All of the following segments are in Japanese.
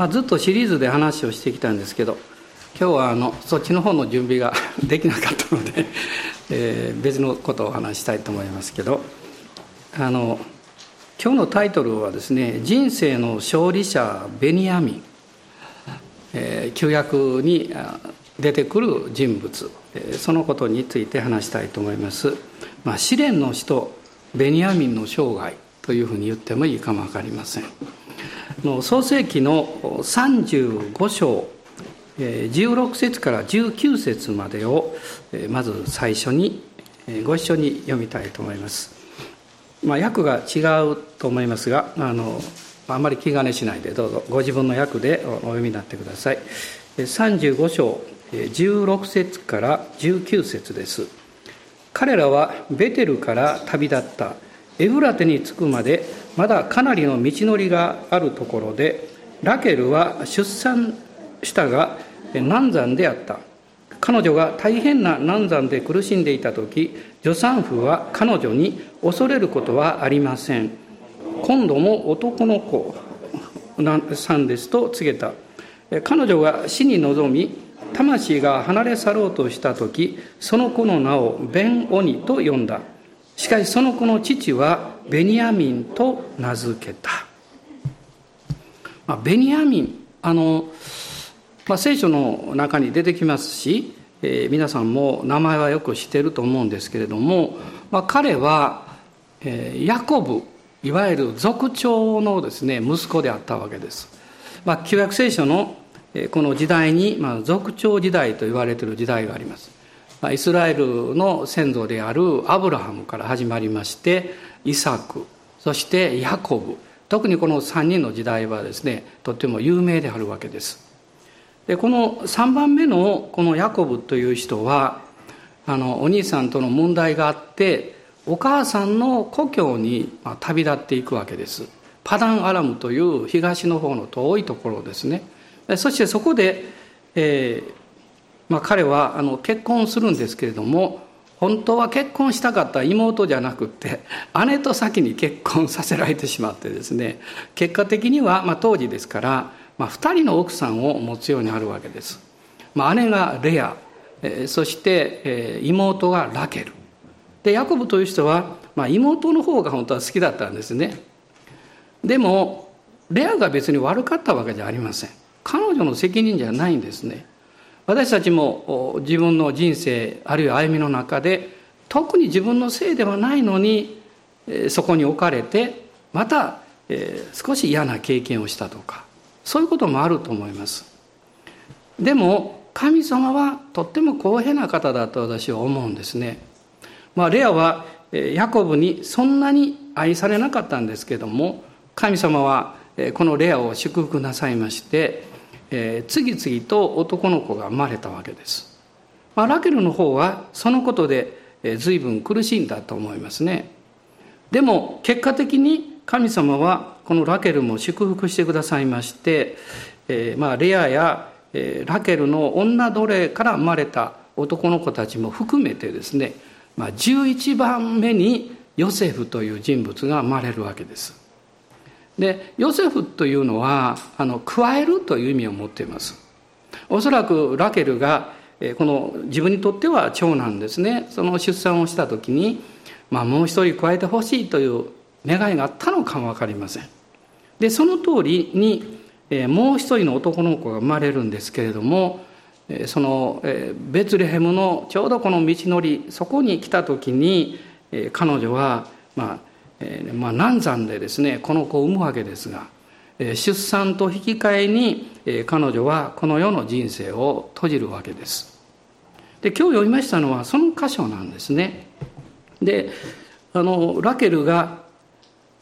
まあ、ずっとシリーズで話をしてきたんですけど今日はあのそっちの方の準備が できなかったので、えー、別のことをお話したいと思いますけどあの今日のタイトルはですね「人生の勝利者ベニヤミン」えー、旧約に出てくる人物えそのことについて話したいと思います。まあ、試練の人ベニヤミンの生涯というふうに言ってもいいかも分かりません。創世記の35章16節から19節までをまず最初にご一緒に読みたいと思います。まあ、訳が違うと思いますがあのあんまり気兼ねしないでどうぞご自分の訳でお読みになってください。35章16節から19節です。彼らはベテルから旅立ったエフラテに着くまでまだかなりの道のりがあるところでラケルは出産したが難産であった。彼女が大変な難産で苦しんでいた時助産婦は彼女に恐れることはありません。今度も男の子さんですと告げた。彼女が死に臨み魂が離れ去ろうとした時その子の名をベン・オニと呼んだ。しかしその子の父はベニヤミンと名付けた、まあ、ベニヤミンあの、まあ、聖書の中に出てきますし、えー、皆さんも名前はよく知っていると思うんですけれども、まあ、彼は、えー、ヤコブいわゆる族長のですね息子であったわけです、まあ、旧約聖書のこの時代に、まあ、族長時代と言われている時代があります。イスラエルの先祖であるアブラハムから始まりましてイサクそしてヤコブ。特にこの3人の時代はですねとても有名であるわけです。でこの3番目のこのヤコブという人はあのお兄さんとの問題があってお母さんの故郷に旅立っていくわけです。パダンアラムという東の方の遠いところですね。そしてそこで、えーまあ、彼はあの結婚するんですけれども本当は結婚したかった妹じゃなくて姉と先に結婚させられてしまってですね結果的には、まあ、当時ですから、まあ、2人の奥さんを持つようになるわけです、まあ、姉がレア、えー、そして、えー、妹がラケル。でヤコブという人は、まあ、妹の方が本当は好きだったんですね。でもレアが別に悪かったわけじゃありません。彼女の責任じゃないんですね。私たちも自分の人生あるいは歩みの中で特に自分のせいではないのにそこに置かれてまた少し嫌な経験をしたとかそういうこともあると思います。でも神様はとっても公平な方だと私は思うんですね。まあレアはヤコブにそんなに愛されなかったんですけども神様はこのレアを祝福なさいまして次々と男の子が生まれたわけです。まあ、ラケルの方はそのことで、えー、随分苦しいんだと思いますね。でも結果的に神様はこのラケルも祝福してくださいまして、えー、まあレアや、ラケルの女奴隷から生まれた男の子たちも含めてですね、まあ、11番目にヨセフという人物が生まれるわけです。でヨセフというのはあの加えるという意味を持っています。おそらくラケルがこの自分にとっては長男ですね。その出産をした時に、まあ、もう一人加えてほしいという願いがあったのかも分かりません。でその通りにもう一人の男の子が生まれるんですけれどもそのベツレヘムのちょうどこの道のりそこに来た時に彼女はまあえー、まあ、難産でですねこの子を産むわけですが、えー、出産と引き換えに、えー、彼女はこの世の人生を閉じるわけです。で今日読みましたのはその箇所なんですね。であのラケルが、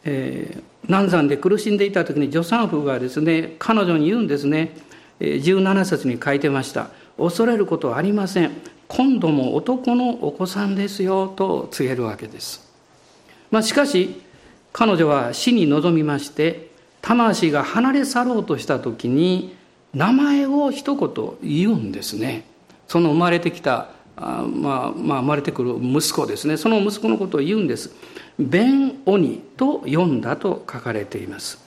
えー、難産で苦しんでいた時に助産婦がですね彼女に言うんですね。17節に書いてました。恐れることはありません。今度も男のお子さんですよと告げるわけです。まあ、しかし彼女は死に臨みまして魂が離れ去ろうとした時に名前を一言言うんですね。その生まれてきたあ、まあ、まあ生まれてくる息子ですね。その息子のことを言うんです。ベン・オニと読んだと書かれています。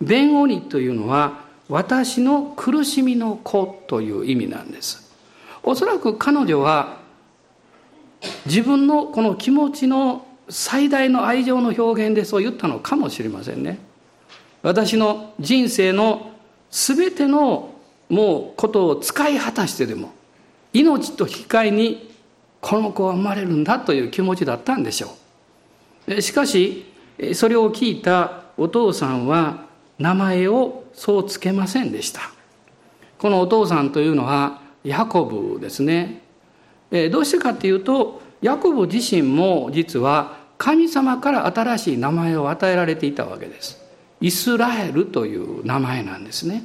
ベン・オニというのは私の苦しみの子という意味なんです。おそらく彼女は自分のこの気持ちの最大の愛情の表現でそう言ったのかもしれませんね。私の人生の全てのもうことを使い果たしてでも命と引き換えにこの子は生まれるんだという気持ちだったんでしょう。しかしそれを聞いたお父さんは名前をそうつけませんでした。このお父さんというのはヤコブですね。どうしてかっていうとヤコブ自身も実は神様から新しい名前を与えられていたわけです。イスラエルという名前なんですね。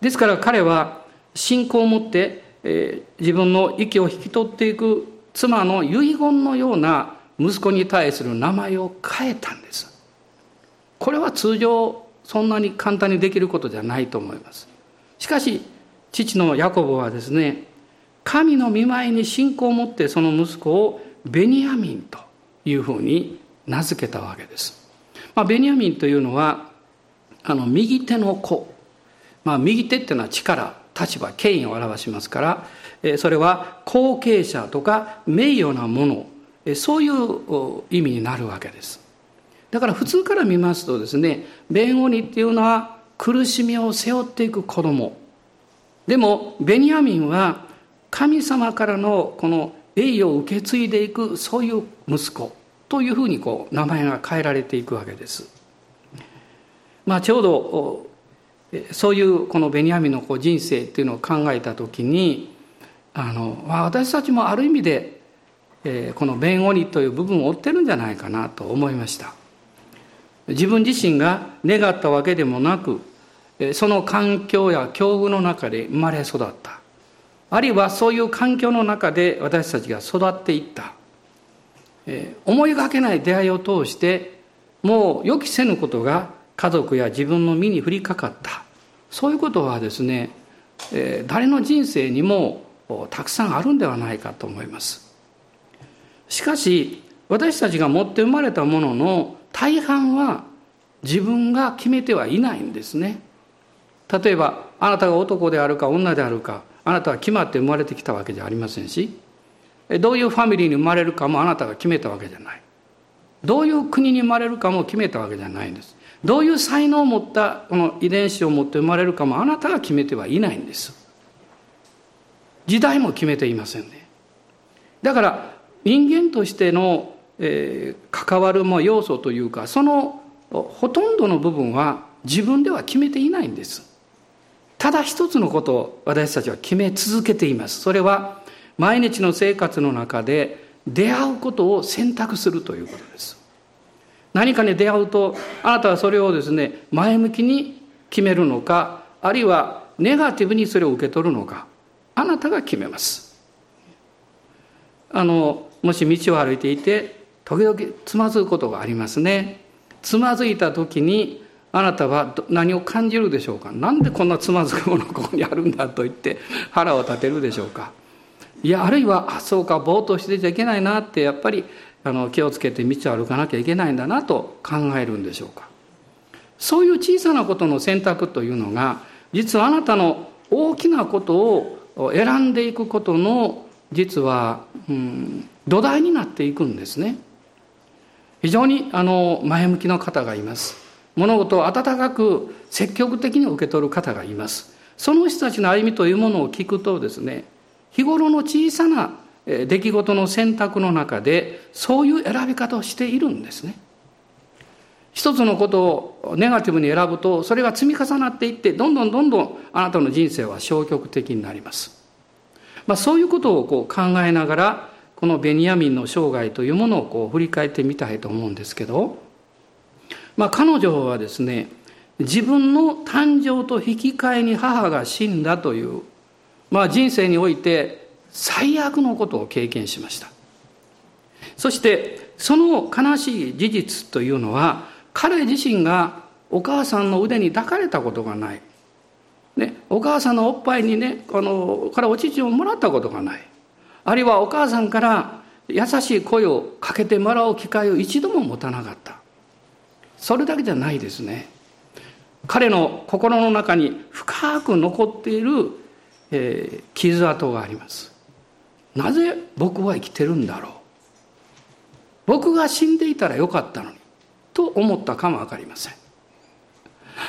ですから彼は信仰を持って、えー、自分の息を引き取っていく妻の遺言のような息子に対する名前を変えたんです。これは通常そんなに簡単にできることじゃないと思います。しかし父のヤコブはですね神の見舞いに信仰を持ってその息子をベニヤミンというふうに名付けたわけです、まあ、ベニヤミンというのはあの右手の子、まあ、右手っていうのは力立場権威を表しますからそれは後継者とか名誉なもの。そういう意味になるわけです。だから普通から見ますとですね弁護人っていうのは苦しみを背負っていく子供。でもベニヤミンは神様からのこの栄誉を受け継いでいくそういう息子。というふうにこう名前が変えられていくわけです。まあ、ちょうどそういうこのベニヤミンのこう人生っていうのを考えた時にあの私たちもある意味で、えこの弁護人という部分を追ってるんじゃないかなと思いました。自分自身が願ったわけでもなくその環境や境遇の中で生まれ育ったあるいはそういう環境の中で私たちが育っていった、思いがけない出会いを通してもう予期せぬことが家族や自分の身に降りかかった。そういうことはですね、誰の人生にもたくさんあるんではないかと思います。しかし私たちが持って生まれたものの大半は自分が決めてはいないんですね。例えばあなたが男であるか女であるかあなたは決まって生まれてきたわけじゃありませんしどういうファミリーに生まれるかもあなたが決めたわけじゃない。どういう国に生まれるかも決めたわけじゃないんです。どういう才能を持ったこの遺伝子を持って生まれるかもあなたが決めてはいないんです。時代も決めていませんね。だから人間としてのえー、関わるも要素というかそのほとんどの部分は自分では決めていないんです。ただ一つのことを私たちは決め続けています。それは毎日の生活の中で出会うことを選択するということです。何かに出会うとあなたはそれをですね前向きに決めるのかあるいはネガティブにそれを受け取るのかあなたが決めます。あのもし道を歩いていて時々つまずくことがありますね。つまずいた時にあなたは何を感じるでしょうか？なんでこんなつまずくものここにあるんだと言って腹を立てるでしょうか？いやあるいはあそうかぼーっとしてちゃいけないなってやっぱりあの気をつけて道を歩かなきゃいけないんだなと考えるんでしょうか。そういう小さなことの選択というのが実はあなたの大きなことを選んでいくことの実は、うん、土台になっていくんですね。非常にあの前向きな方がいます。物事を温かく積極的に受け取る方がいます。その人たちの歩みというものを聞くとですね日頃の小さな出来事の選択の中でそういう選び方をしているんですね。一つのことをネガティブに選ぶとそれが積み重なっていってどんどんどんどんあなたの人生は消極的になります、まあ、そういうことをこう考えながらこのベニヤミンの生涯というものをこう振り返ってみたいと思うんですけど、まあ、彼女はですね自分の誕生と引き換えに母が死んだという、まあ、人生において最悪のことを経験しました。そしてその悲しい事実というのは彼自身がお母さんの腕に抱かれたことがない、ね、お母さんのおっぱいにねこのからお乳をもらったことがない。あるいはお母さんから優しい声をかけてもらう機会を一度も持たなかった。それだけじゃないですね。彼の心の中に深く残っている、えー、傷跡があります。なぜ僕は生きてるんだろう。僕が死んでいたらよかったのにと思ったかも分かりません。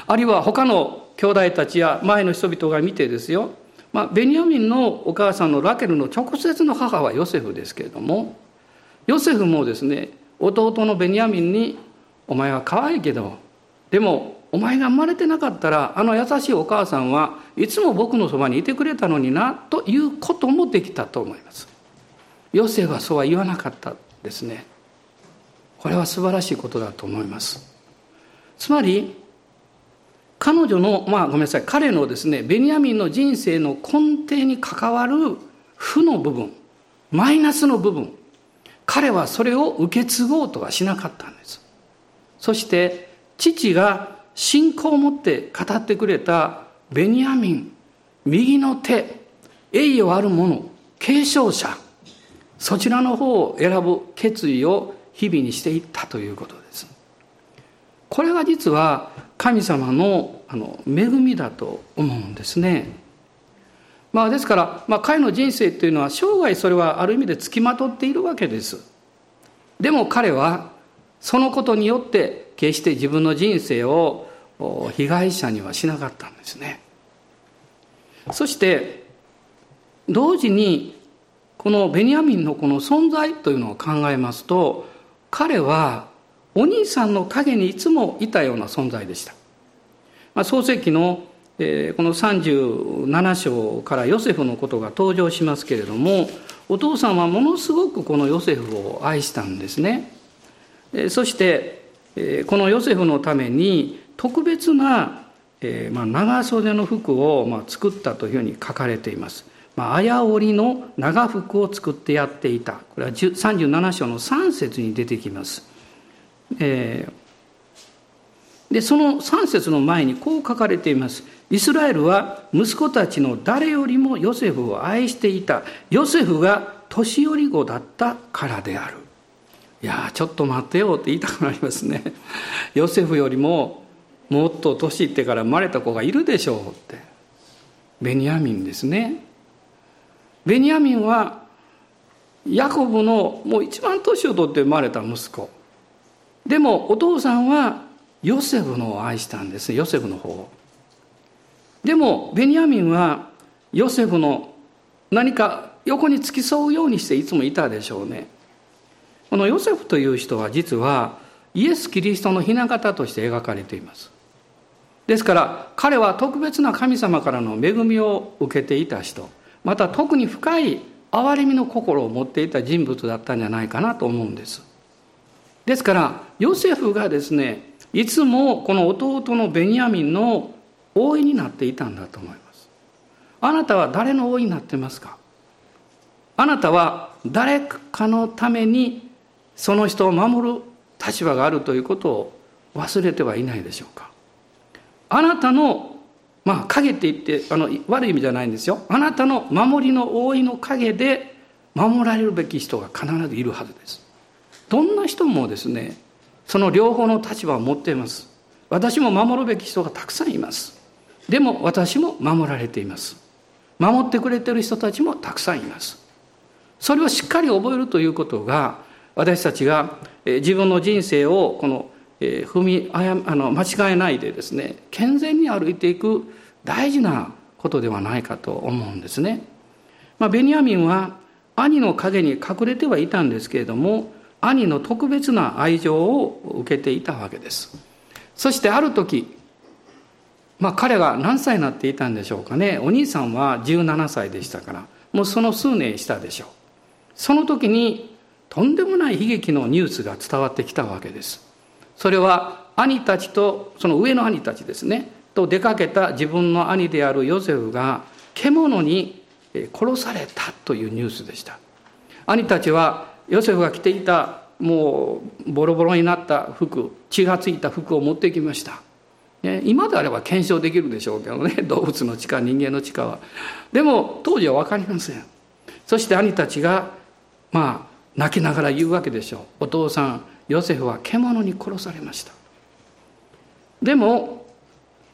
あるいは他の兄弟たちや前の人々が見てですよ、まあ、ベニヤミンのお母さんのラケルの直接の母はヨセフですけれどもヨセフもですね弟のベニヤミンに「お前は可愛いけどでもお前が生まれてなかったらあの優しいお母さんはいつも僕のそばにいてくれたのにな」ということもできたと思います。ヨセはそうは言わなかったですね。これは素晴らしいことだと思います。つまり彼女のまあごめんなさい彼のですねベニヤミンの人生の根底に関わる負の部分マイナスの部分彼はそれを受け継ごうとはしなかったんですそして父が信仰を持って語ってくれたベニヤミン右の手栄誉ある者継承者そちらの方を選ぶ決意を日々にしていったということです。これが実は神様のあの恵みだと思うんですね。まあ、ですから、まあ、彼の人生というのは生涯それはある意味でつきまとっているわけです。でも彼はそのことによって決して自分の人生を被害者にはしなかったんですねそして同時にこのベニヤミンのこの存在というのを考えますと彼はお兄さんの陰にいつもいたような存在でした、まあ、創世記のえこの37章からヨセフのことが登場しますけれどもお父さんはものすごくこのヨセフを愛したんですねえ。そしてえこのヨセフのために特別な、えまあ、長袖の服を、まあ、作ったというふうに書かれています。まあ、あや織の長服を作ってやっていた。これは37章の3節に出てきます。えー、で、その3節の前にこう書かれています。イスラエルは息子たちの誰よりもヨセフを愛していたヨセフが年寄り子だったからであるいやちょっと待ってよって言いたくなりますねヨセフよりももっと年いってから生まれた子がいるでしょうって。ベニヤミンですね。ベニヤミンはヤコブのもう一番年を取って生まれた息子。でもお父さんはヨセフのを愛したんです。ヨセフの方を。でもベニヤミンはヨセフの何か横に付き添うようにしていつもいたでしょうね。このヨセフという人は実はイエス・キリストの雛形として描かれています。ですから彼は特別な神様からの恵みを受けていた人。また特に深い憐れみの心を持っていた人物だったんじゃないかなと思うんです。ですからヨセフがですねいつもこの弟のベニヤミンの王位になっていたんだと思います。あなたは誰の王位になってますか？あなたは誰かのためにその人を守る立場があるということを忘れてはいないでしょうか？あなたのまあ影って言ってあの悪い意味じゃないんですよ。あなたの守りの王位の影で守られるべき人が必ずいるはずです。どんな人もですねその両方の立場を持っています。私も守るべき人がたくさんいます。でも私も守られています。守ってくれてる人たちもたくさんいます。それをしっかり覚えるということが私たちが自分の人生をこの踏みあの間違えないでですね健全に歩いていく大事なことではないかと思うんですね。まあ、ベニヤミンは兄の陰に隠れてはいたんですけれども兄の特別な愛情を受けていたわけです。そしてある時まあ彼が何歳になっていたんでしょうかね。お兄さんは17歳でしたから、もうその数年したでしょう。その時にとんでもない悲劇のニュースが伝わってきたわけです。それは兄たちと、その上の兄たちですね、と出かけた自分の兄であるヨセフが獣に殺されたというニュースでした。兄たちはヨセフが着ていたもうボロボロになった服、血がついた服を持ってきました。今であれば検証できるでしょうけどね 動物の地下人間の地下はでも当時は分かりませんそして兄たちがまあ泣きながら言うわけでしょうお父さんヨセフは獣に殺されました。でも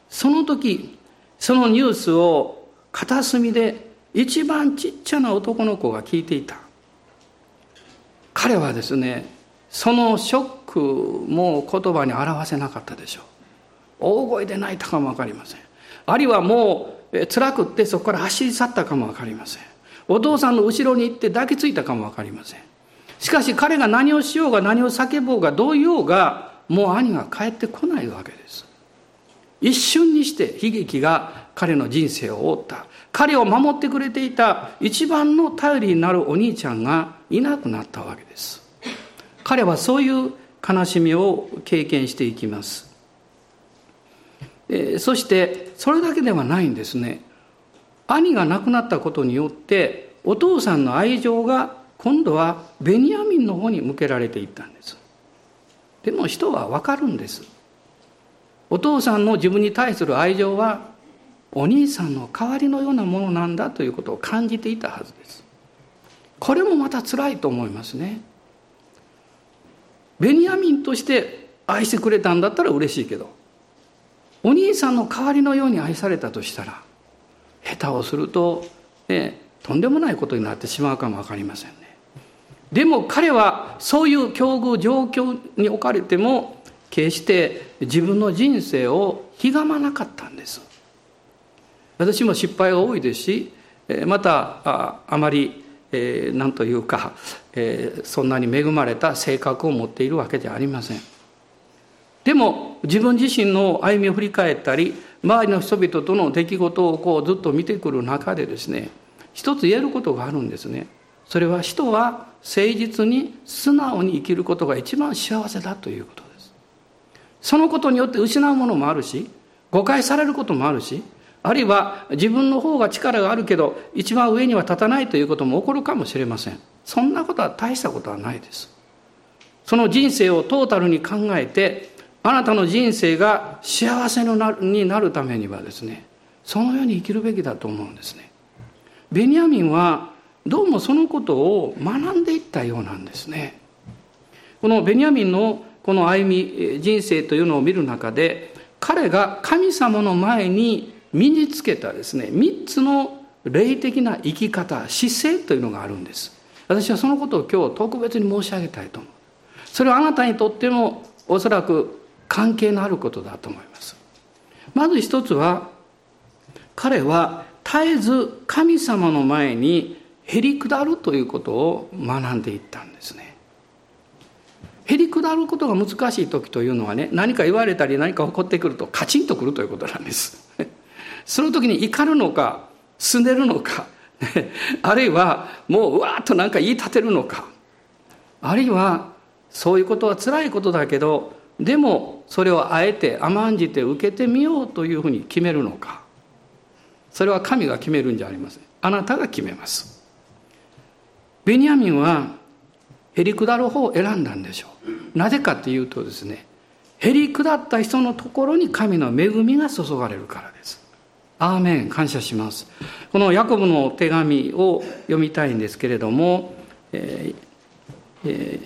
その時そのニュースを片隅で一番ちっちゃな男の子が聞いていた。彼はですねそのショックも言葉に表せなかったでしょう。大声で泣いたかも分かりません。あるいはもう辛くってそこから走り去ったかも分かりません。お父さんの後ろに行って抱きついたかも分かりません。しかし彼が何をしようが何を叫ぼうがどう言おうがもう兄が帰ってこないわけです。一瞬にして悲劇が彼の人生を覆った。彼を守ってくれていた一番の頼りになるお兄ちゃんがいなくなったわけです。彼はそういう悲しみを経験していきます。そしてそれだけではないんですね。兄が亡くなったことによってお父さんの愛情が今度はベニヤミンの方に向けられていったんです。でも人は分かるんです。お父さんの自分に対する愛情はお兄さんの代わりのようなものなんだということを感じていたはずです。これもまた辛いと思いますね。ベニヤミンとして愛してくれたんだったら嬉しいけどお兄さんの代わりのように愛されたとしたら下手をすると、ね、とんでもないことになってしまうかも分かりませんね。でも彼はそういう境遇状況に置かれても決して自分の人生をひがまなかったんです。私も失敗が多いですしまたああまりえー、というか、えー、そんなに恵まれた性格を持っているわけじゃありません。でも自分自身の歩みを振り返ったり周りの人々との出来事をこうずっと見てくる中でですね一つ言えることがあるんですね。それは人は誠実に素直に生きることが一番幸せだということです。そのことによって失うものもあるし誤解されることもあるしあるいは自分の方が力があるけど一番上には立たないということも起こるかもしれません。そんなことは大したことはないです。その人生をトータルに考えてあなたの人生が幸せになるためにはですねそのように生きるべきだと思うんですね。ベニヤミンはどうもそのことを学んでいったようなんですね。このベニヤミンのこの歩み人生というのを見る中で彼が神様の前に身につけたですね3つの霊的な生き方姿勢というのがあるんです。私はそのことを今日特別に申し上げたいと思う。それはあなたにとってもおそらく関係のあることだと思います。まず一つは彼は絶えず神様の前にへり下るということを学んでいったんですねへり下ることが難しい時というのはね何か言われたり何か起こってくるとカチンとくるということなんです その時に怒るのか、すねるのか、あるいはもううわーっとなんか言い立てるのか、あるいはそういうことは辛いことだけど、でもそれをあえて甘んじて受けてみようというふうに決めるのか。それは神が決めるんじゃありません。あなたが決めます。ベニヤミンはへり下る方を選んだんでしょう。なぜかっていうとですね、へり下った人のところに神の恵みが注がれるからです。アーメン感謝しますこのヤコブの手紙を読みたいんですけれども、えーえ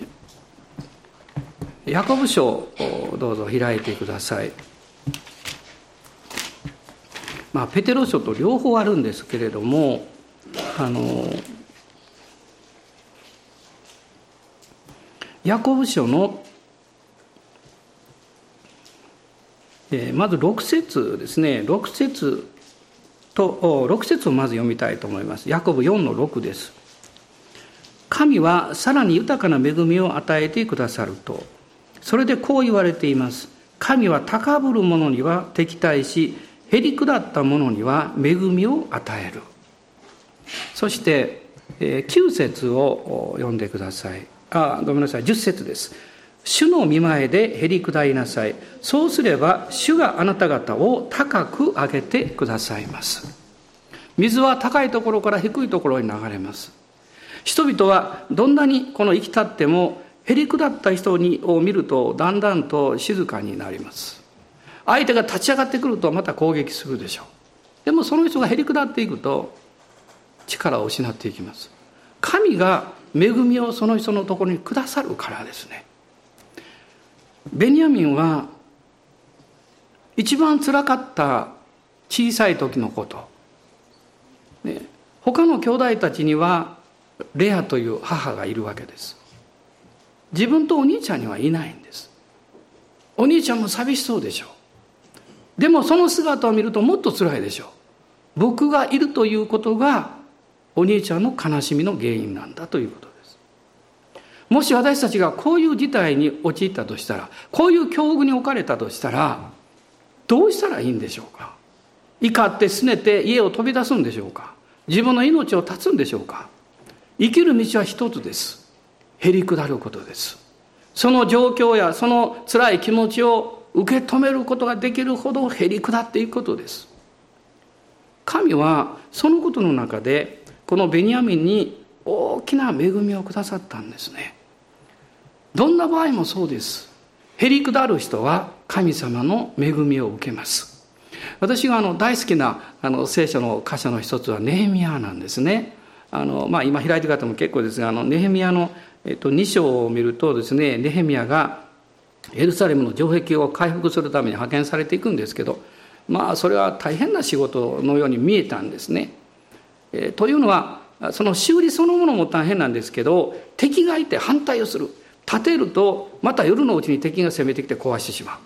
ー、ヤコブ書をどうぞ開いてくださいまあペテロ書と両方あるんですけれどもあのヤコブ書のえまず6節ですね6節と6節をまず読みたいと思います。ヤコブ4の6です。神はさらに豊かな恵みを与えてくださると。それでこう言われています。神は高ぶる者には敵対し、へり下った者には恵みを与える。そして、9節を読んでください。あ、ごめんなさい。10節です。主の見前でへり下りなさい。そうすれば、主があなた方を高く上げてくださいます。水は高いところから低いところに流れます。人々はどんなにこの生き立っても、へり下った人にを見ると、だんだんと静かになります。相手が立ち上がってくるとまた攻撃するでしょう。でもその人がへり下っていくと、力を失っていきます。神が恵みをその人のところにくださるからですね。ベニヤミンは一番つらかった小さい時のこと、ね、他の兄弟たちにはレアという母がいるわけです。自分とお兄ちゃんにはいないんです。お兄ちゃんも寂しそうでしょう。でもその姿を見るともっと辛いでしょう。僕がいるということがお兄ちゃんの悲しみの原因なんだということです。もし私たちがこういう事態に陥ったとしたらこういう境遇に置かれたとしたらどうしたらいいんでしょうか？怒って拗ねて家を飛び出すんでしょうか？自分の命を絶つんでしょうか？生きる道は一つです。へり下ることです。その状況やその辛い気持ちを受け止めることができるほどへり下っていくことです。神はそのことの中でこのベニヤミンに大きな恵みをくださったんですね。どんな場合もそうです。へり下る人は神様の恵みを受けます。私があの大好きなあの聖書の箇所の一つはネヘミヤなんですね。あの、まあ、今開いてる方も結構ですがあのネヘミヤの、えっと、2章を見るとですねネヘミヤがエルサレムの城壁を回復するために派遣されていくんですけどまあそれは大変な仕事のように見えたんですね。えー、というのはその修理そのものも大変なんですけど敵がいて反対をする。立てるとまた夜のうちに敵が攻めてきて壊してしまう。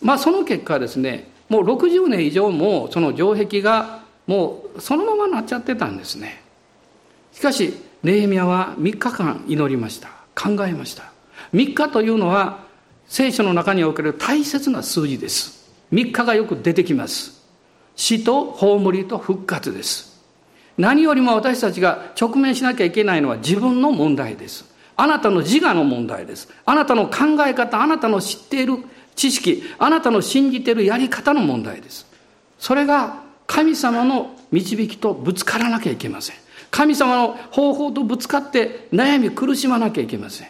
まあその結果ですねもう60年以上もその城壁がもうそのままなっちゃってたんですね。しかしネヘミヤは3日間祈りました。考えました。3日というのは聖書の中における大切な数字です。3日がよく出てきます。死と葬りと復活です。何よりも私たちが直面しなきゃいけないのは自分の問題です。あなたの自我の問題です。あなたの考え方あなたの知っている知識あなたの信じているやり方の問題です。それが神様の導きとぶつからなきゃいけません。神様の方法とぶつかって悩み苦しまなきゃいけません。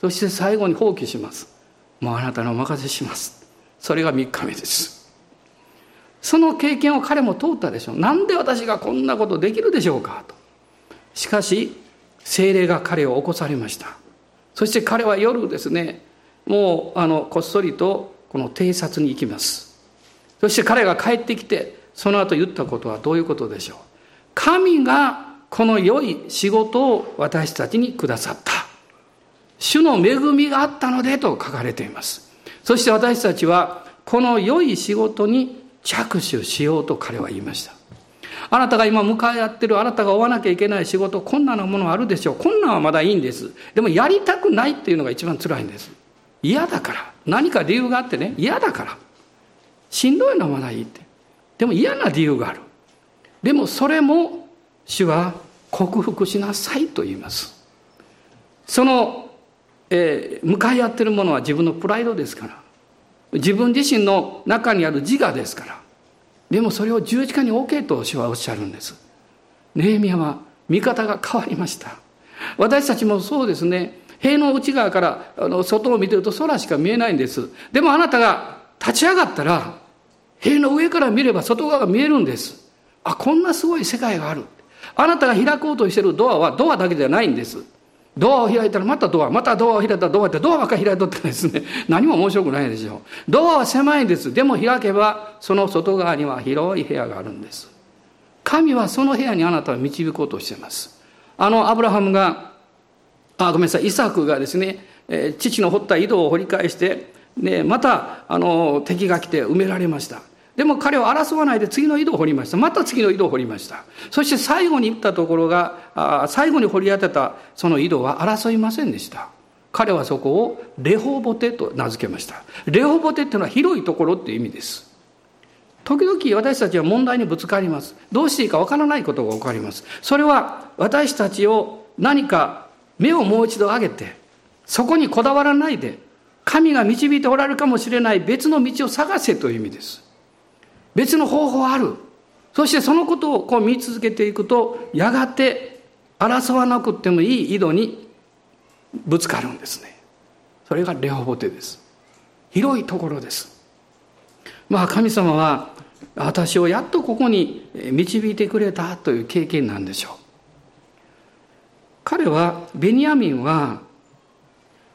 そして最後に放棄します。もうあなたのお任せします。それが3日目です。その経験を彼も通ったでしょう。なんで私がこんなことできるでしょうか？と。しかし精霊が彼を起こされました。そして彼は夜ですねもうあのこっそりとこの偵察に行きます。そして彼が帰ってきてその後言ったことはどういうことでしょう？神がこの良い仕事を私たちにくださった。主の恵みがあったのでと書かれています。そして私たちはこの良い仕事に着手しようと彼は言いました。あなたが今向かい合ってるあなたが追わなきゃいけない仕事困難なものあるでしょう。困難はまだいいんです。でもやりたくないっていうのが一番辛いんです。嫌だから。何か理由があってね。嫌だから。しんどいのはまだいいって。でも嫌な理由がある。でもそれも主は克服しなさいと言います。その、えー、向かい合ってるものは自分のプライドですから。自分自身の中にある自我ですからでもそれを十字架に置けと主はおっしゃるんですネーミヤは見方が変わりました私たちもそうですね塀の内側からあの外を見てると空しか見えないんです。でもあなたが立ち上がったら、塀の上から見れば外側が見えるんです。あ、こんなすごい世界がある。あなたが開こうとしてるドアはドアだけじゃないんです。ドアを開いたらまたドア、またドアを開いたらドアってドアばっかり開いとってですね、何も面白くないでしょう。ドアは狭いんです。でも開けば、その外側には広い部屋があるんです。神はその部屋にあなたを導こうとしています。あのアブラハムがあごめんなさいイサクがですね、え、父の掘った井戸を掘り返してでまたあの敵が来て埋められましたでも彼は争わないで次の井戸を掘りました。また次の井戸を掘りました。そして最後に行ったところがあ最後に掘り当てたその井戸は争いませんでした。彼はそこをレホボテと名付けました。レホボテっていうのは広いところっていう意味です。時々私たちは問題にぶつかります。どうしていいかわからないことが起こります。それは私たちを何か目をもう一度上げて、そこにこだわらないで、神が導いておられるかもしれない別の道を探せという意味です。別の方法ある。そしてそのことをこう見続けていくと、やがて争わなくてもいい井戸にぶつかるんですね。それがレホボテです。広いところです。まあ神様は私をやっとここに導いてくれたという経験なんでしょう。彼はベニヤミンは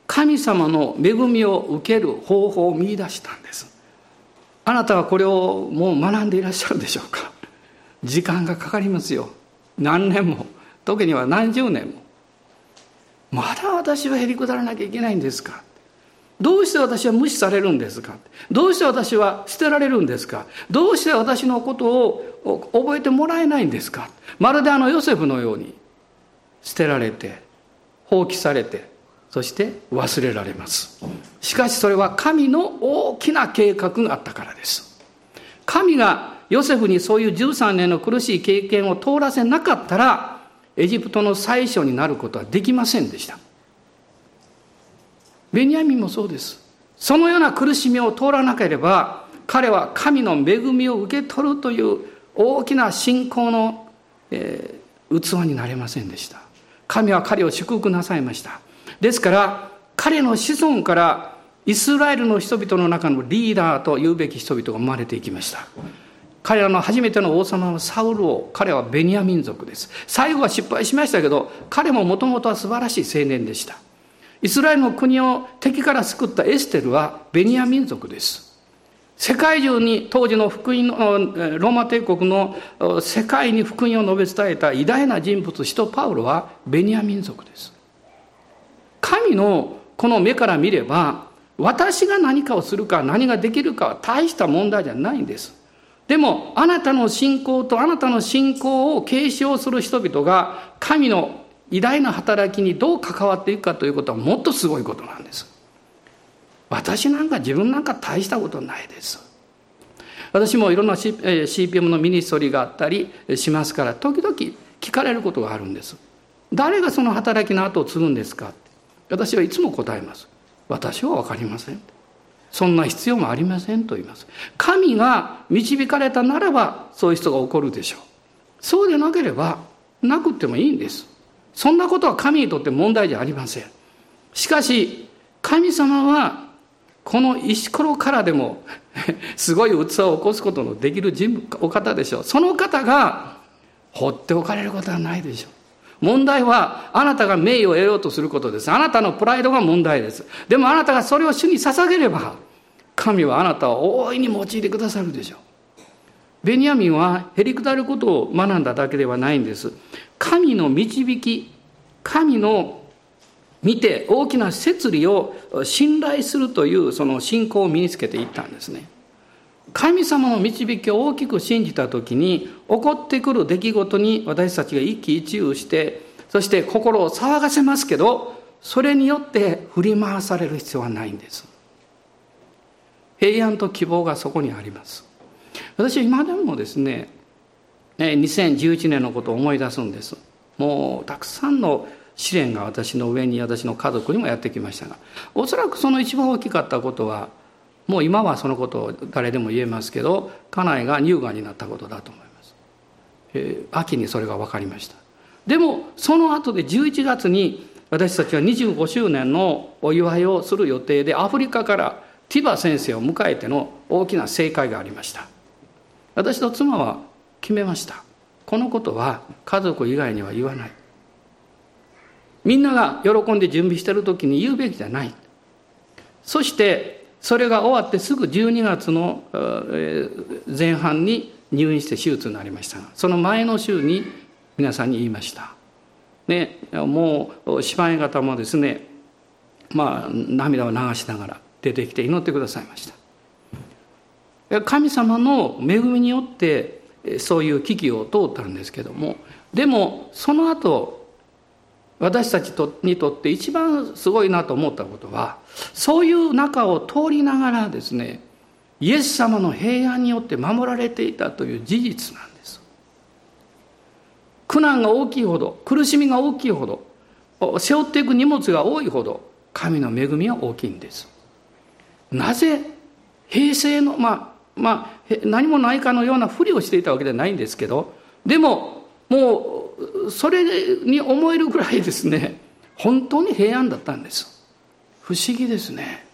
神様の恵みを受ける方法を見出したんですあなたはこれをもう学んでいらっしゃるでしょうか？時間がかかりますよ。何年も。時には何十年も。まだ私はへりくだらなきゃいけないんですか？どうして私は無視されるんですか？どうして私は捨てられるんですか？どうして私のことを覚えてもらえないんですか？まるであのヨセフのように捨てられて放棄されてそして忘れられます。しかしそれは神の大きな計画があったからです。神がヨセフにそういう13年の苦しい経験を通らせなかったらエジプトの最初になることはできませんでした。ベニヤミンもそうです。そのような苦しみを通らなければ彼は神の恵みを受け取るという大きな信仰の、えー、器になれませんでした。神は彼を祝福なさいました。ですから彼の子孫からイスラエルの人々の中のリーダーと言うべき人々が生まれていきました彼らの初めての王様はサウル王彼はベニヤ民族です最後は失敗しましたけど彼ももともとは素晴らしい青年でしたイスラエルの国を敵から救ったエステルはベニヤ民族です。世界中に当時の福音のローマ帝国の世界に福音を述べ伝えた偉大な人物使徒パウロはベニヤ民族です。神のこの目から見れば私が何かをするか何ができるかは大した問題じゃないんです。でもあなたの信仰とあなたの信仰を継承する人々が神の偉大な働きにどう関わっていくかということはもっとすごいことなんです。私なんか自分なんか大したことないです。私もいろんな CPM のミニストリーがあったりしますから時々聞かれることがあるんです。誰がその働きの後を継ぐんですか私はいつも答えます私は分かりませんそんな必要もありませんと言います神が導かれたならばそういう人が起こるでしょうそうでなければなくてもいいんですそんなことは神にとって問題じゃありません。しかし、神様は、この石ころからでも すごい器を起こすことのできる人物、お方でしょう。その方が、放っておかれることはないでしょう。問題は、あなたが名誉を得ようとすることです。あなたのプライドが問題です。でもあなたがそれを主に捧げれば、神はあなたを大いに用いてくださるでしょう。ベニヤミンはへりくだることを学んだだけではないんです。神の導き神の見て大きな摂理を信頼するというその信仰を身につけていったんですね神様の導きを大きく信じた時に起こってくる出来事に私たちが一喜一憂してそして心を騒がせますけどそれによって振り回される必要はないんです。平安と希望がそこにあります。私は今でもですね2011年のことを思い出すんです。もうたくさんの試練が私の上に私の家族にもやってきましたがおそらくその一番大きかったことはもう今はそのことを誰でも言えますけど家内が乳がんになったことだと思います、えー、秋にそれが分かりました。でもその後で11月に私たちは25周年のお祝いをする予定でアフリカからティバ先生を迎えての大きな正解がありました。私と妻は決めました。このことは家族以外には言わない。みんなが喜んで準備してる時に言うべきじゃない。そしてそれが終わってすぐ12月の前半に入院して手術になりました。がその前の週に皆さんに言いました。ねもう芝居方もですねまあ涙を流しながら出てきて祈ってくださいました。神様の恵みによってそういう危機を通ったんですけどもでもその後私たちにとって一番すごいなと思ったことはそういう中を通りながらですねイエス様の平安によって守られていたという事実なんです。苦難が大きいほど苦しみが大きいほど背負っていく荷物が多いほど神の恵みは大きいんです。なぜ平成のまあまあ、何もないかのようなふりをしていたわけではないんですけど、でも、もう、それに思えるぐらいですね、本当に平安だったんです。不思議ですね。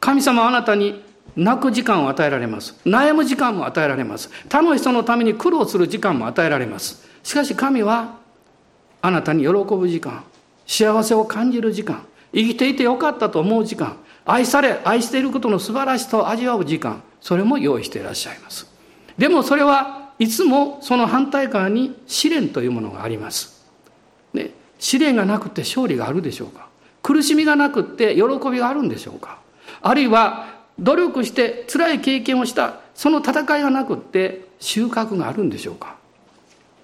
神様あなたに泣く時間を与えられます。悩む時間も与えられます。他の人のために苦労する時間も与えられます。しかし神は、あなたに喜ぶ時間、幸せを感じる時間、生きていてよかったと思う時間、愛され、愛していることの素晴らしさを味わう時間、それも用意していらっしゃいますでもそれはいつもその反対側に試練というものがあります、ね、試練がなくて勝利があるでしょうか？苦しみがなくて喜びがあるんでしょうか？あるいは努力して辛い経験をしたその戦いがなくて収穫があるんでしょうか？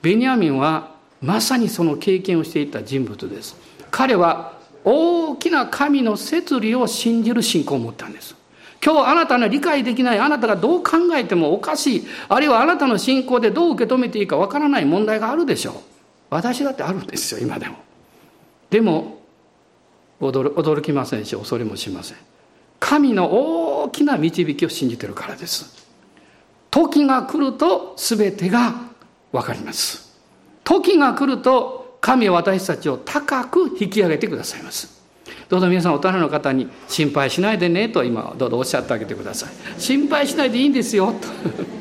ベニヤミンはまさにその経験をしていた人物です。彼は大きな神の摂理を信じる信仰を持ったんです。今日あなたの理解できないあなたがどう考えてもおかしい。あるいはあなたの信仰でどう受け止めていいかわからない問題があるでしょう。私だってあるんですよ今でも。でも驚驚きませんし恐れもしません。神の大きな導きを信じてるからです。時が来ると全てが分かります。時が来ると神は私たちを高く引き上げてくださいます。どうぞ皆さん大人の方に心配しないでねと今どうぞおっしゃってあげてください。心配しないでいいんですよ。と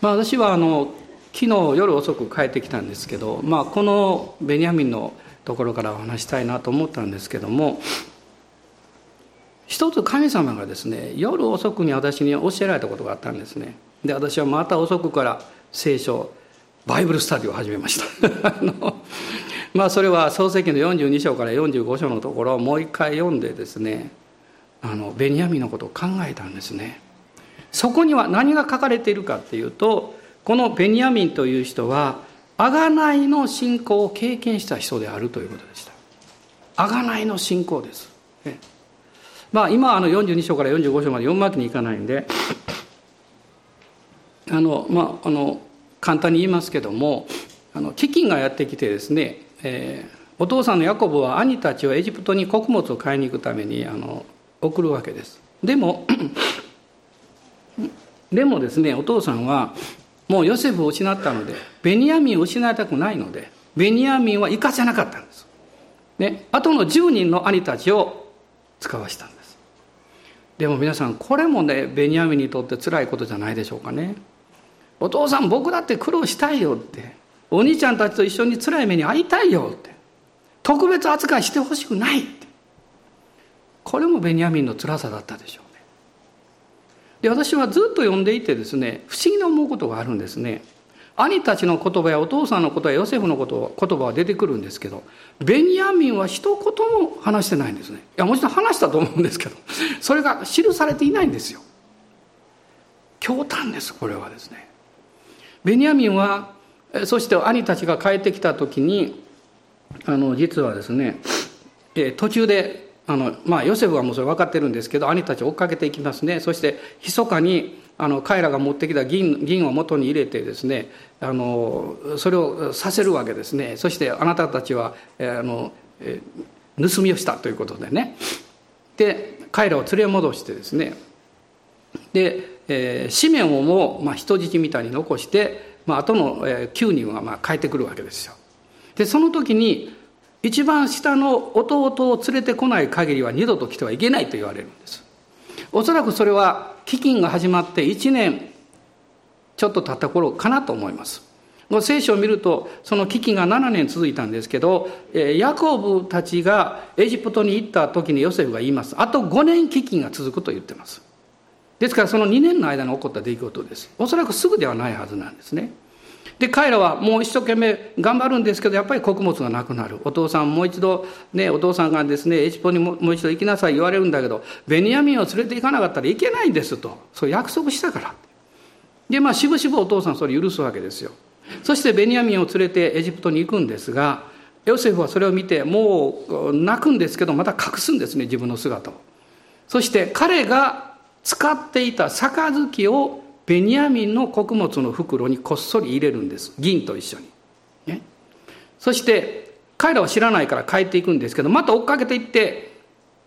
まあ私はあの昨日夜遅く帰ってきたんですけど、まあ、このベニヤミンのところからお話したいなと思ったんですけども一つ神様がですね夜遅くに私に教えられたことがあったんですね。で私はまた遅くから聖書バイブルスタディを始めました。まあそれは創世記の42章から45章のところをもう一回読んでですねあのベニヤミンのことを考えたんですね。そこには何が書かれているかっていうとこのベニヤミンという人は贖いの信仰を経験した人であるということでした。贖いの信仰です、ね、まあ今あの42章から45章まで読むわけにいかないんであのまああの簡単に言いますけどもあの飢饉がやってきてですね、えー、お父さんのヤコブは兄たちをエジプトに穀物を買いに行くためにあの送るわけです。でも でもですねお父さんはもうヨセフを失ったのでベニヤミンを失いたくないのでベニヤミンは行かせなかったんです、ね、あとの10人の兄たちを使わしたんです。でも皆さんこれもねベニヤミンにとって辛いことじゃないでしょうかね。お父さん僕だって苦労したいよってお兄ちゃんたちと一緒に辛い目に遭いたいよって特別扱いしてほしくないって。これもベニヤミンの辛さだったでしょうね。で私はずっと読んでいてですね不思議な思うことがあるんですね。兄たちの言葉やお父さんのことやヨセフのこと言葉は出てくるんですけどベニヤミンは一言も話してないんですね。いやもちろん話したと思うんですけどそれが記されていないんですよ。驚嘆ですこれはですね。ベニヤミンはそして兄たちが帰ってきた時にあの実はですねえ途中であの、まあ、ヨセフはもうそれ分かってるんですけど兄たち追っかけていきますね。そして密かにあの彼らが持ってきた銀銀を元に入れてですねあのそれをさせるわけですね。そしてあなたたちはあのえ盗みをしたということでね。で彼らを連れ戻してですね。でえー、シメオンを、まあ、人質みたいに残して、まあ後の、えー、9人は、まあ、帰ってくるわけですよ。でその時に一番下の弟を連れてこない限りは二度と来てはいけないと言われるんです。おそらくそれは飢饉が始まって1年ちょっと経った頃かなと思います。聖書を見るとその危機が7年続いたんですけどヤコブたちがエジプトに行った時にヨセフが言いますあと5年飢饉が続くと言ってますですからその2年の間に起こった出来事です。おそらくすぐではないはずなんですね。で彼らはもう一生懸命頑張るんですけどやっぱり穀物がなくなる。お父さんもう一度ねお父さんがですねエジプトにもう一度行きなさい言われるんだけどベニヤミンを連れて行かなかったらいけないんですと。そう約束したから。でまあしぶしぶお父さんそれ許すわけですよ。そしてベニヤミンを連れてエジプトに行くんですがヨセフはそれを見てもう泣くんですけどまた隠すんですね自分の姿を。そして彼が使っていた杯をベニヤミンの穀物の袋にこっそり入れるんです。銀と一緒に、ね、そして彼らは知らないから帰っていくんですけどまた追っかけていって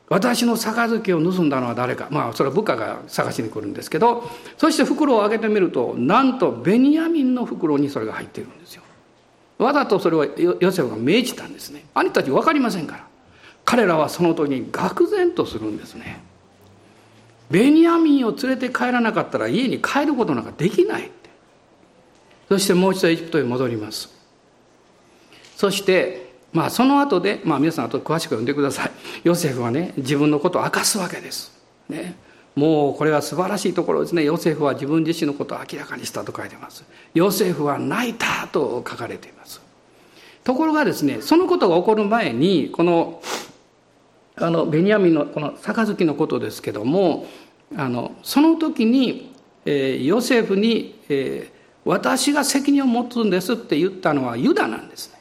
私の杯を盗んだのは誰か。まあそれは部下が探しに来るんですけどそして袋を開けてみるとなんとベニヤミンの袋にそれが入っているんですよ。わざとそれはヨセフが命じたんですね。兄たち分かりませんから。彼らはその時に愕然とするんですね。ベニヤミンを連れて帰らなかったら家に帰ることなんかできないってそしてもう一度エジプトへ戻りますそしてまあその後で、まあ皆さん後詳しく読んでください。ヨセフはね、自分のことを明かすわけです。ね。もうこれは素晴らしいところですね。ヨセフは自分自身のことを明らかにしたと書いてます。ヨセフは泣いたと書かれています。ところがですね、そのことが起こる前に、この、あの、ベニヤミンのこの杯のことですけども、あの、その時に、えー、ヨセフに、えー、私が責任を持つんですって言ったのはユダなんですね。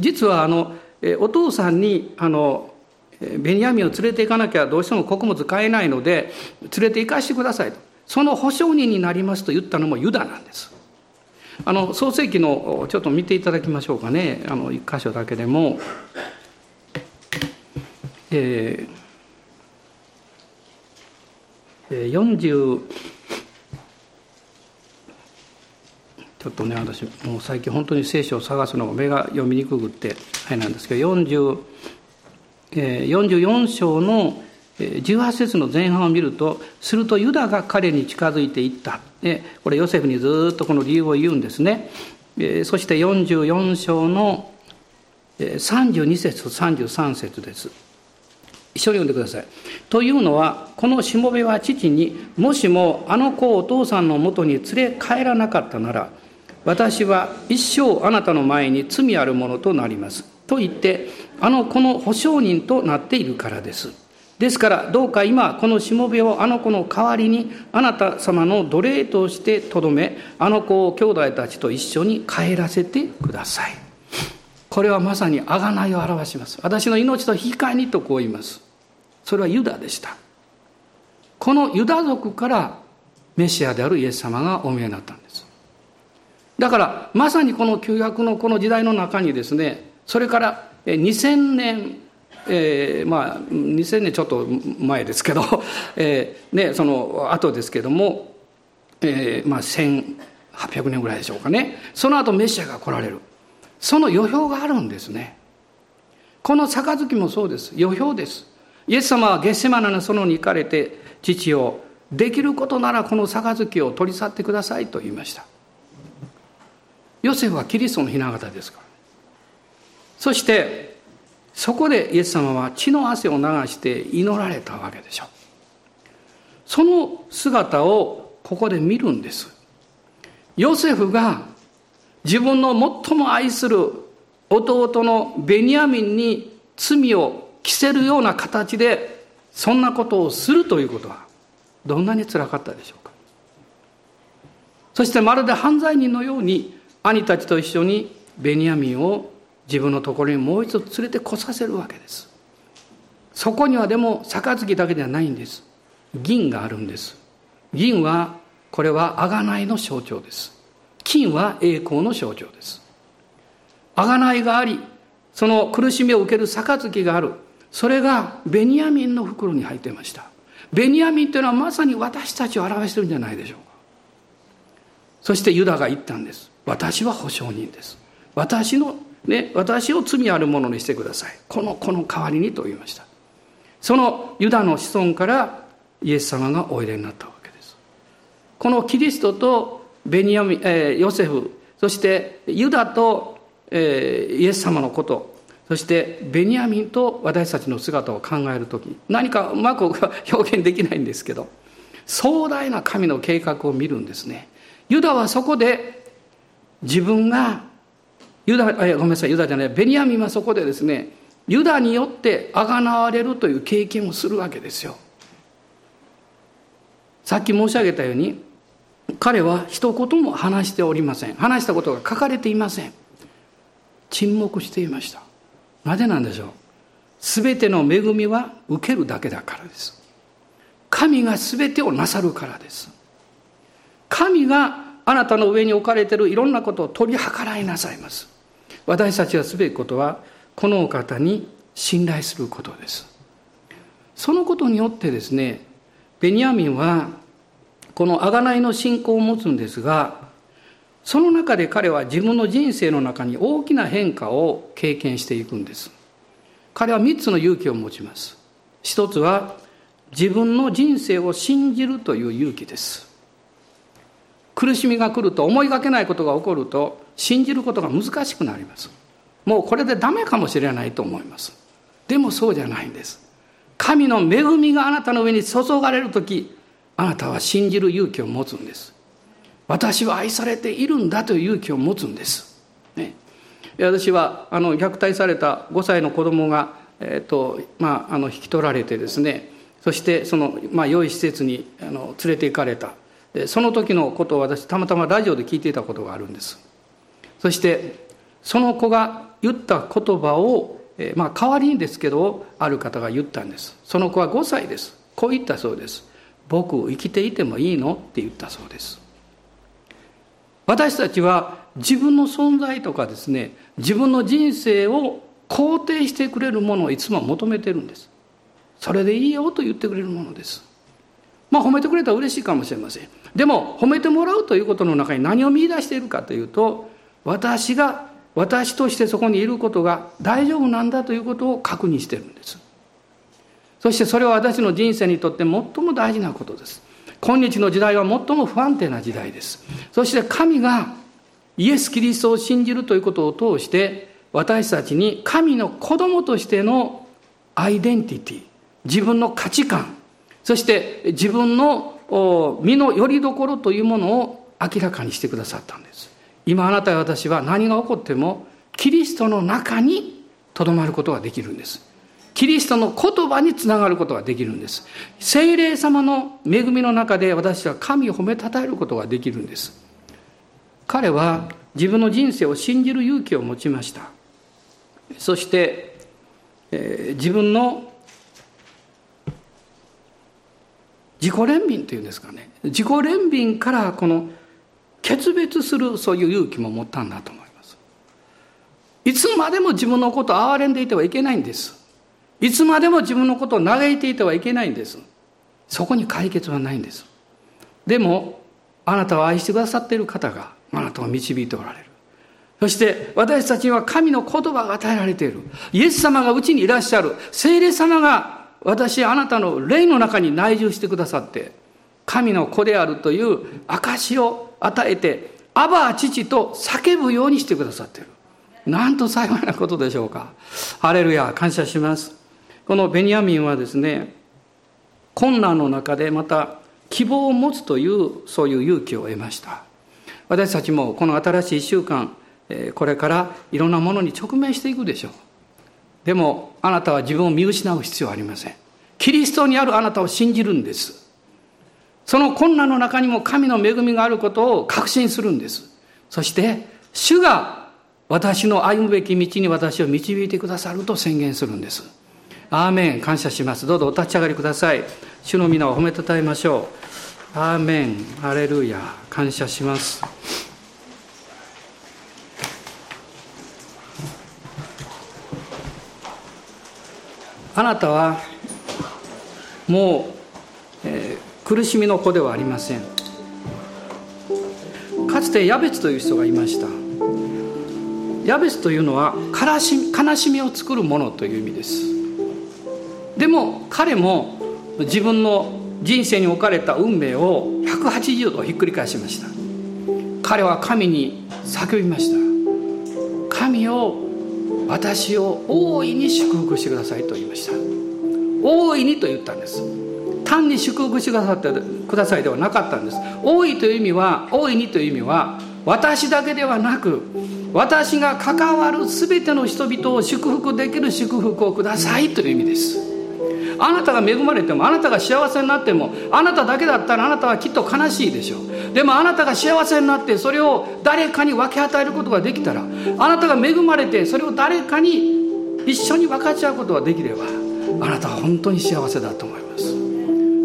実はあの、えー、お父さんに、あの、ベニヤミンを連れて行かなきゃどうしても穀物買えないので連れて行かしてくださいと。その保証人になりますと言ったのもユダなんです。あの創世記のちょっと見ていただきましょうかね。あの一箇所だけでも。えー、40ちょっとね私もう最近本当に聖書を探すのが目が読みにくくってあれなんですけど40 44章の18節の前半を見ると、するとユダが彼に近づいていった。これヨセフにずっとこの理由を言うんですね。そして44章の32節と33節です。一緒に読んでください。というのは、このしもべは父に、もしもあの子をお父さんのもとに連れ帰らなかったなら、私は一生あなたの前に罪あるものとなります。と言って、あの子の保証人となっているからです。ですからどうか今このしもべをあの子の代わりにあなた様の奴隷としてとどめあの子を兄弟たちと一緒に帰らせてください。これはまさに贖いを表します。私の命と引き換えにとこう言います。それはユダでした。このユダ族からメシアであるイエス様がお見えになったんです。だからまさにこの旧約のこの時代の中にですねそれから2000年、えー、まあ2000年ちょっと前ですけど、えー、ね、その後ですけども、えー、まあ1800年ぐらいでしょうかね。その後メシアが来られる。その予表があるんですね。この杯もそうです。予表です。イエス様はゲッセマナの園に行かれて父をできることならこの杯を取り去ってくださいと言いました。ヨセフはキリストの雛形ですから。そしてそこでイエス様は血の汗を流して祈られたわけでしょう。その姿をここで見るんです。ヨセフが自分の最も愛する弟のベニヤミンに罪を着せるような形でそんなことをするということはどんなにつらかったでしょうか。そしてまるで犯罪人のように兄たちと一緒にベニヤミンを自分のところにもう一度連れてこさせるわけです。そこにはでも杯だけではないんです。銀があるんです。銀はこれは贖いの象徴です。金は栄光の象徴です。贖いがありその苦しみを受ける杯がある。それがベニヤミンの袋に入っていましたベニヤミンというのはまさに私たちを表してるんじゃないでしょうかそしてユダが言ったんです私は保証人です私のね、私を罪あるものにしてください。この子の代わりにと言いました。そのユダの子孫からイエス様がおいでになったわけです。このキリストとベニヤミ、えー、ヨセフ、そしてユダと、えー、イエス様のこと、そしてベニヤミンと私たちの姿を考えるとき、何かうまく表現できないんですけど、壮大な神の計画を見るんですね。ユダはそこで自分がユダ、ごめんなさい、ユダじゃない、ベニヤミンはそこでですね、ユダによってあがなわれるという経験をするわけですよ。さっき申し上げたように、彼は一言も話しておりません。話したことが書かれていません。沈黙していました。なぜなんでしょう？すべての恵みは受けるだけだからです。神がすべてをなさるからです。神があなたの上に置かれているいろんなことを取り計らいなさいます。私たちがすべきことはこのお方に信頼することですそのことによってですねベニヤミンはこの贖いの信仰を持つんですがその中で彼は自分の人生の中に大きな変化を経験していくんです。彼は3つの勇気を持ちます。一つは自分の人生を信じるという勇気です。苦しみが来ると思いがけないことが起こると信じることが難しくなります。もうこれでダメかもしれないと思います。でもそうじゃないんです。神の恵みがあなたの上に注がれる時あなたは信じる勇気を持つんです。私は愛されているんだという勇気を持つんです、ね、私はあの虐待された5歳の子供が、えーとまあ、あの引き取られてですねそしてその、まあ、良い施設にあの連れて行かれた。その時のことを私たまたまラジオで聞いていたことがあるんです。そしてその子が言った言葉を、えまあ、代わりにですけどある方が言ったんです。その子は5歳です。こう言ったそうです。僕生きていてもいいの？って言ったそうです。私たちは自分の存在とかですね自分の人生を肯定してくれるものをいつも求めてるんです。それでいいよと言ってくれるものです。まあ褒めてくれたら嬉しいかもしれません。でも褒めてもらうということの中に何を見出しているかというと私が私としてそこにいることが大丈夫なんだということを確認しているんです。そしてそれは私の人生にとって最も大事なことです。今日の時代は最も不安定な時代です。そして神がイエス・キリストを信じるということを通して私たちに神の子供としてのアイデンティティ自分の価値観そして自分の身の拠り所というものを明らかにしてくださったんです。今あなたや私は何が起こってもキリストの中にとどまることができるんです。キリストの言葉につながることができるんです。精霊様の恵みの中で私は神を褒めたたえることができるんです。彼は自分の人生を信じる勇気を持ちました。そして、えー、自分の自己憐憫というんですかね。自己憐憫からこの決別するそういう勇気も持ったんだと思います。いつまでも自分のことを憐れんでいてはいけないんです。いつまでも自分のことを嘆いていてはいけないんです。そこに解決はないんです。でもあなたを愛してくださっている方があなたを導いておられる。そして私たちには神の言葉が与えられている。イエス様がうちにいらっしゃる。聖霊様が私あなたの霊の中に内住してくださって神の子であるという証を与えてアバー父と叫ぶようにしてくださっている。なんと幸いなことでしょうか。ハレルヤ感謝します。このベニヤミンはですね困難の中でまた希望を持つというそういう勇気を得ました。私たちもこの新しい1週間これからいろんなものに直面していくでしょう。でもあなたは自分を見失う必要はありません。キリストにあるあなたを信じるんです。その困難の中にも神の恵みがあることを確信するんです。そして主が私の歩むべき道に私を導いてくださると宣言するんです。アーメン感謝します。どうぞお立ち上がりください。主の皆を褒めたたえましょう。アーメンハレルヤ。感謝します。あなたはもう、えー、苦しみの子ではありません。かつてヤベツという人がいました。ヤベツというのは悲し悲しみを作るものという意味です。でも彼も自分の人生に置かれた運命を180度ひっくり返しました。彼は神に叫びました。神を私を大いに祝福してくださいと言いました。大いにと言ったんです。単に祝福してくださってくださいではなかったんです。大いという意味は大いにという意味は私だけではなく私が関わる全ての人々を祝福できる祝福をくださいという意味です。あなたが恵まれてもあなたが幸せになってもあなただけだったらあなたはきっと悲しいでしょう。でもあなたが幸せになってそれを誰かに分け与えることができたらあなたが恵まれてそれを誰かに一緒に分かち合うことができればあなたは本当に幸せだと思います。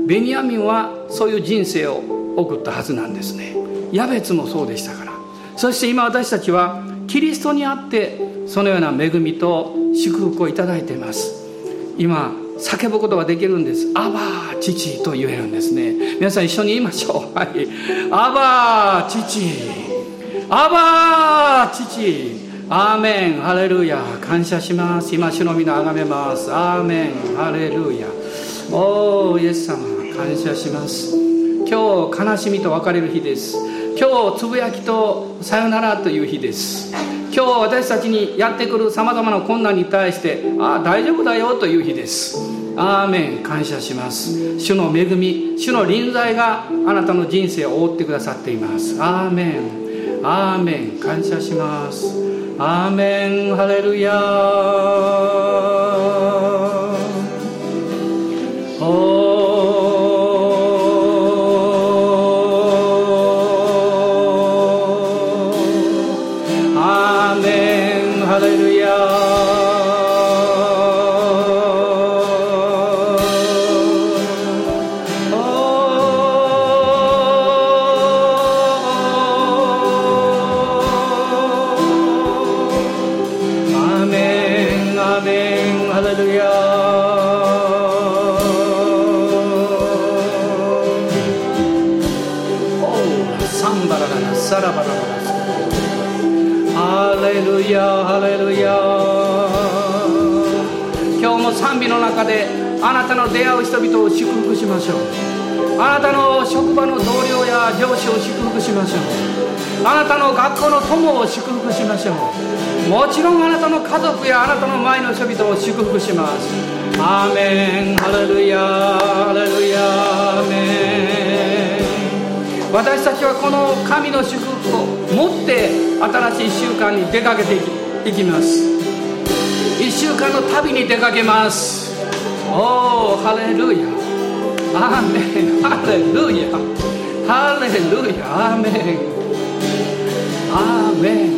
ベニヤミンはそういう人生を送ったはずなんですね。ヤベツもそうでしたから。そして今私たちはキリストにあってそのような恵みと祝福をいただいています。今叫ぶことができるんです「アバー父」と言えるんですね。皆さん一緒に言いましょう。はい「アバー父」「アバー父」アーメン。ハレルヤ。感謝します。今主の皆あがめます。アーメン。ハレルヤ。おーイエス様。感謝します。今日悲しみと別れる日です。今日つぶやきとさよならという日です。今日私たちにやってくるさまざまな困難に対してああ大丈夫だよという日です。アーメン。感謝します。主の恵み主の臨在があなたの人生を覆ってくださっています。アーメン。アーメン。感謝します。アーメン。ハレルヤ々を祝福しましょう。あなたの職場の同僚や上司を祝福しましょう。あなたの学校の友を祝福しましょう。もちろんあなたの家族やあなたの前の人々を祝福します。アーメン。ハレルヤハレルヤアーメン。私たちはこの神の祝福を持って新しい1週間に出かけていきます。1週間の旅に出かけます。おおハレルヤアーメン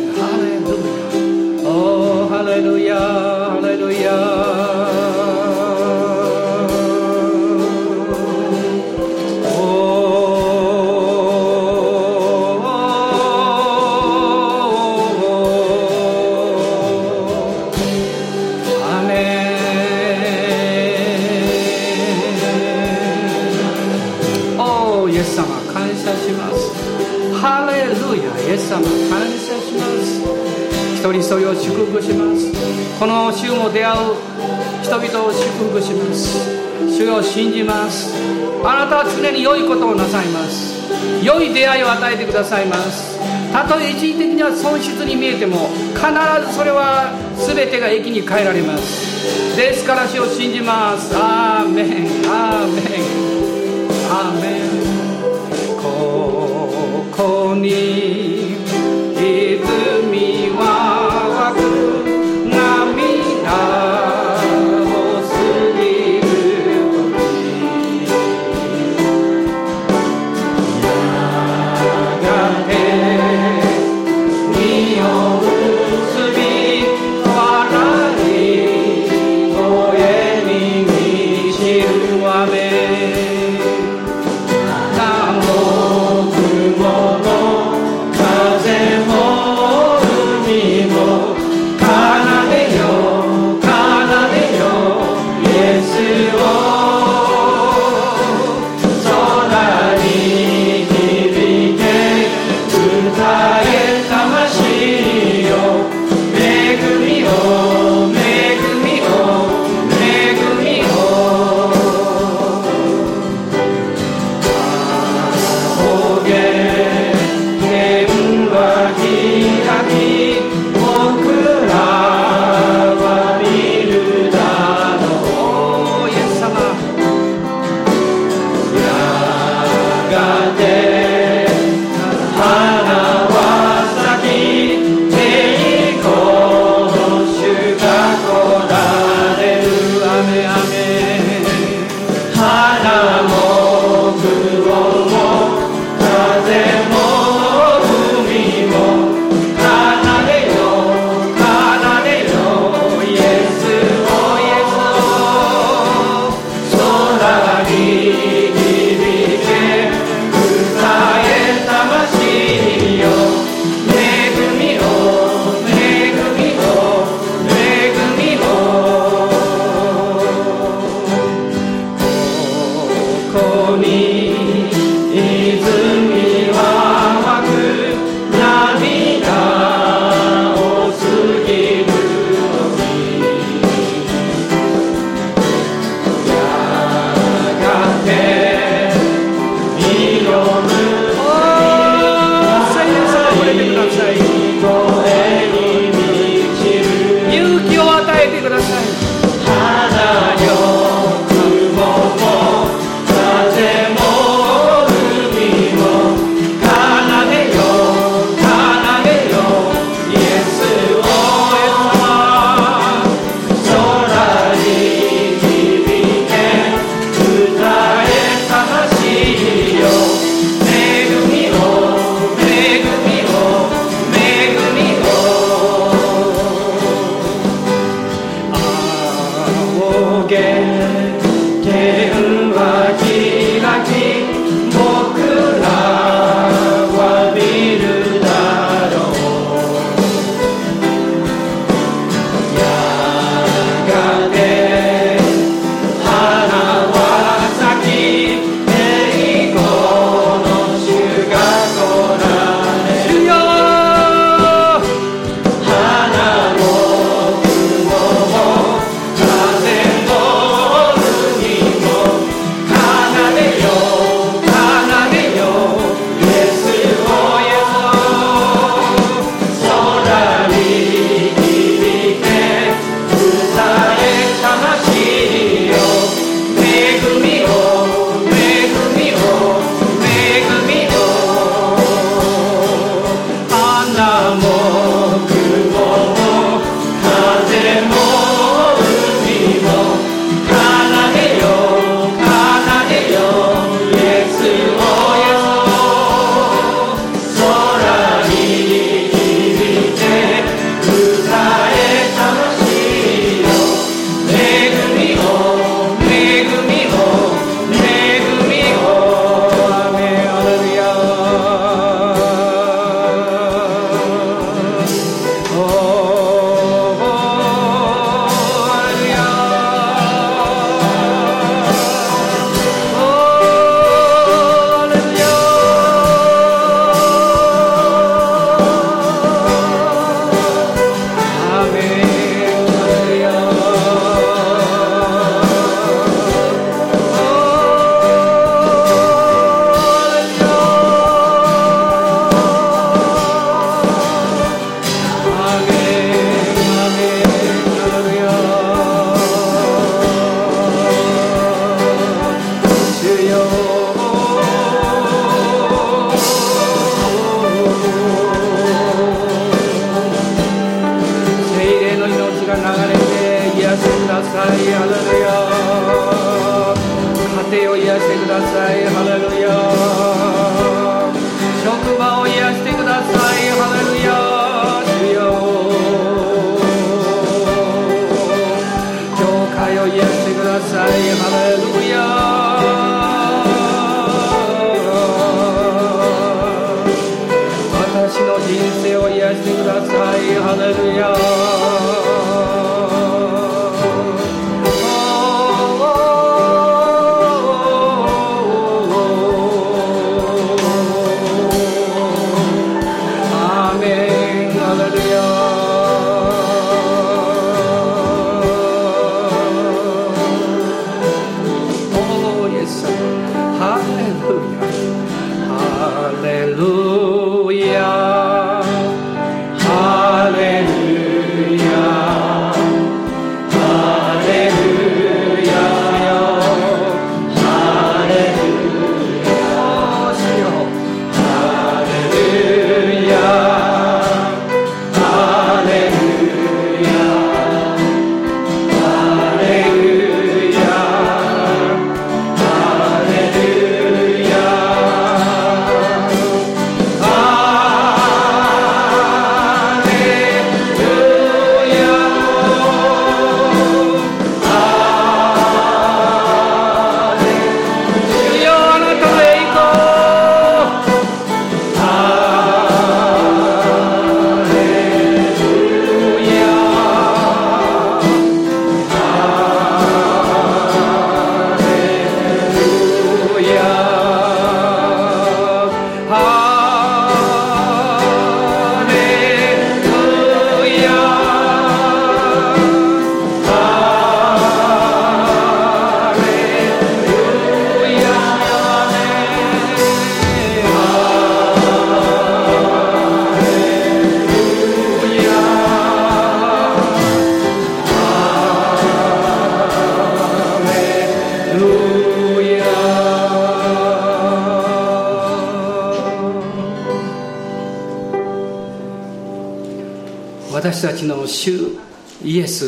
人を祝福します。この週も出会う人々を祝福します。主を信じます。あなたは常に良いことをなさいます。良い出会いを与えてくださいます。たとえ一時的には損失に見えても必ずそれは全てが益に変えられます。ですから主を信じます。アーメン。アーメン。アーメン。ここに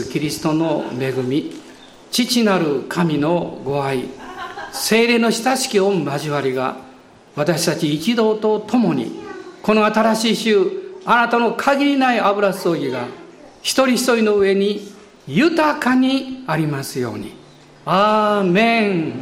キリストの恵み父なる神のご愛精霊の親しき御交わりが私たち一同と共にこの新しい週あなたの限りない油葬ぎが一人一人の上に豊かにありますように。アーメン